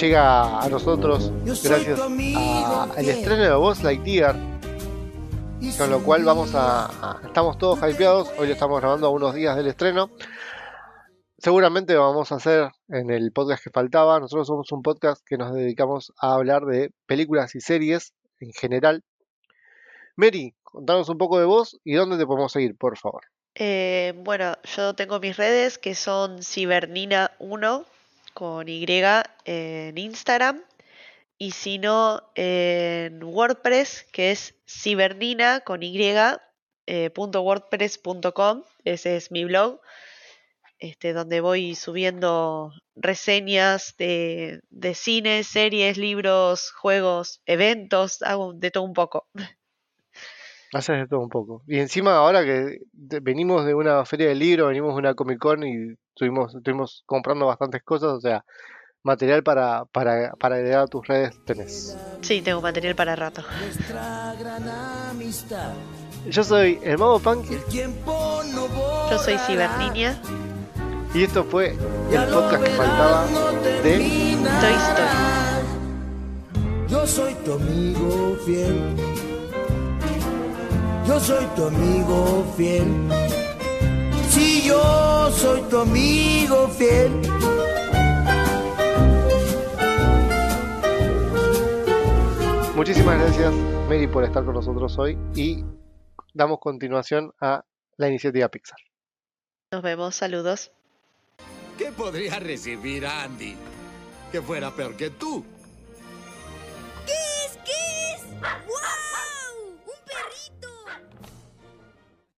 Llega a nosotros gracias al estreno de Buzz Lightyear, con lo cual vamos a, a- estamos todos hypeados, hoy lo estamos grabando a unos días del estreno. Seguramente vamos a hacer en el podcast que faltaba, nosotros somos un podcast que nos dedicamos a hablar de películas y series en general. Mary, contanos un poco de vos y dónde te podemos seguir, por favor. Eh, bueno, yo tengo mis redes que son Cibernina1 con Y en Instagram. Y si no, en WordPress, que es cibernina con Y, eh. Ese es mi blog, este, donde voy subiendo reseñas de, de cine, series, libros, juegos, eventos, hago de todo un poco. Haces de todo un poco. Y encima ahora que de- venimos de una feria del libro, venimos de una Comic Con y estuvimos, estuvimos comprando bastantes cosas, o sea, material para, para, para agregar a tus redes tenés. Sí, tengo material para rato. Nuestra gran amistad. Yo soy el Mago Punk El tiempo no volverá. Yo soy Ciberniña. y esto fue el podcast que faltaba no de. Toy Story. Yo soy tu amigo fiel yo soy tu amigo fiel. Si sí, yo soy tu amigo fiel. Muchísimas gracias, Mary, por estar con nosotros hoy y damos continuación a la iniciativa Pixar. Nos vemos, saludos. ¿Qué podría recibir Andy? Que fuera peor que tú. ¿Qué es? ¿Qué es?